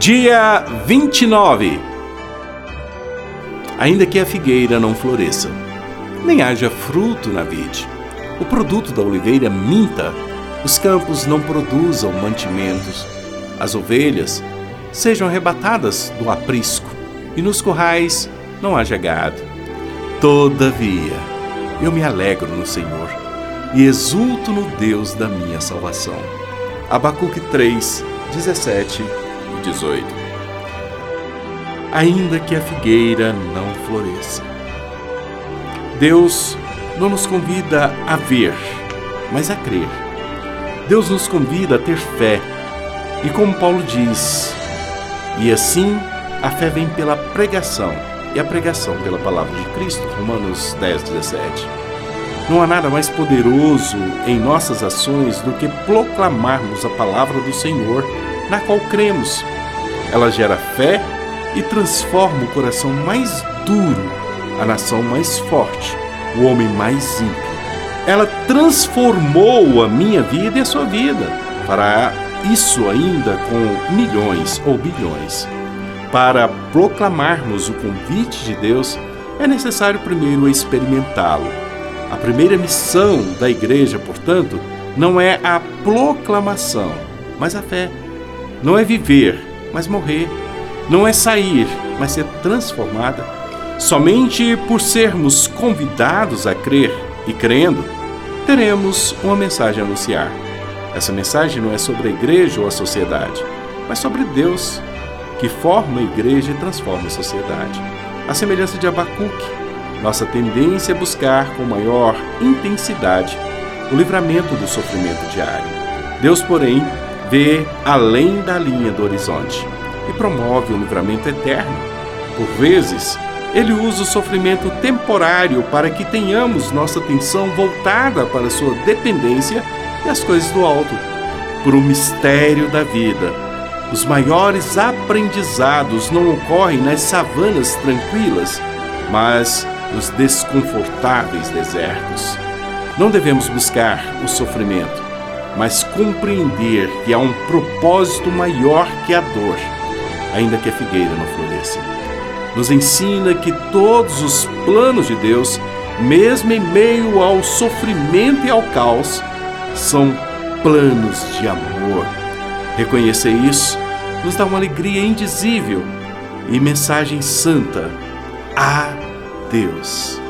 Dia 29. Ainda que a figueira não floresça, nem haja fruto na vide, o produto da oliveira minta, os campos não produzam mantimentos, as ovelhas sejam arrebatadas do aprisco, e nos currais não haja gado. Todavia, eu me alegro no Senhor e exulto no Deus da minha salvação. Abacuque 3, 17 18. Ainda que a figueira não floresça. Deus não nos convida a ver, mas a crer. Deus nos convida a ter fé. E como Paulo diz, e assim a fé vem pela pregação, e a pregação pela palavra de Cristo, Romanos 10, 17. Não há nada mais poderoso em nossas ações do que proclamarmos a palavra do Senhor na qual cremos. Ela gera fé e transforma o coração mais duro, a nação mais forte, o homem mais ímpio. Ela transformou a minha vida e a sua vida. Para isso ainda com milhões ou bilhões. Para proclamarmos o convite de Deus, é necessário primeiro experimentá-lo. A primeira missão da igreja, portanto, não é a proclamação, mas a fé. Não é viver, mas morrer. Não é sair, mas ser transformada. Somente por sermos convidados a crer e crendo, teremos uma mensagem a anunciar. Essa mensagem não é sobre a igreja ou a sociedade, mas sobre Deus, que forma a igreja e transforma a sociedade. A semelhança de Abacuque, nossa tendência é buscar com maior intensidade o livramento do sofrimento diário. Deus, porém, vê além da linha do horizonte e promove o livramento eterno. Por vezes, ele usa o sofrimento temporário para que tenhamos nossa atenção voltada para sua dependência e as coisas do alto. Por um mistério da vida, os maiores aprendizados não ocorrem nas savanas tranquilas, mas nos desconfortáveis desertos. Não devemos buscar o sofrimento, mas compreender que há um propósito maior que a dor, ainda que a figueira não floresça. Nos ensina que todos os planos de Deus, mesmo em meio ao sofrimento e ao caos, são planos de amor. Reconhecer isso nos dá uma alegria indizível e mensagem santa a Deus.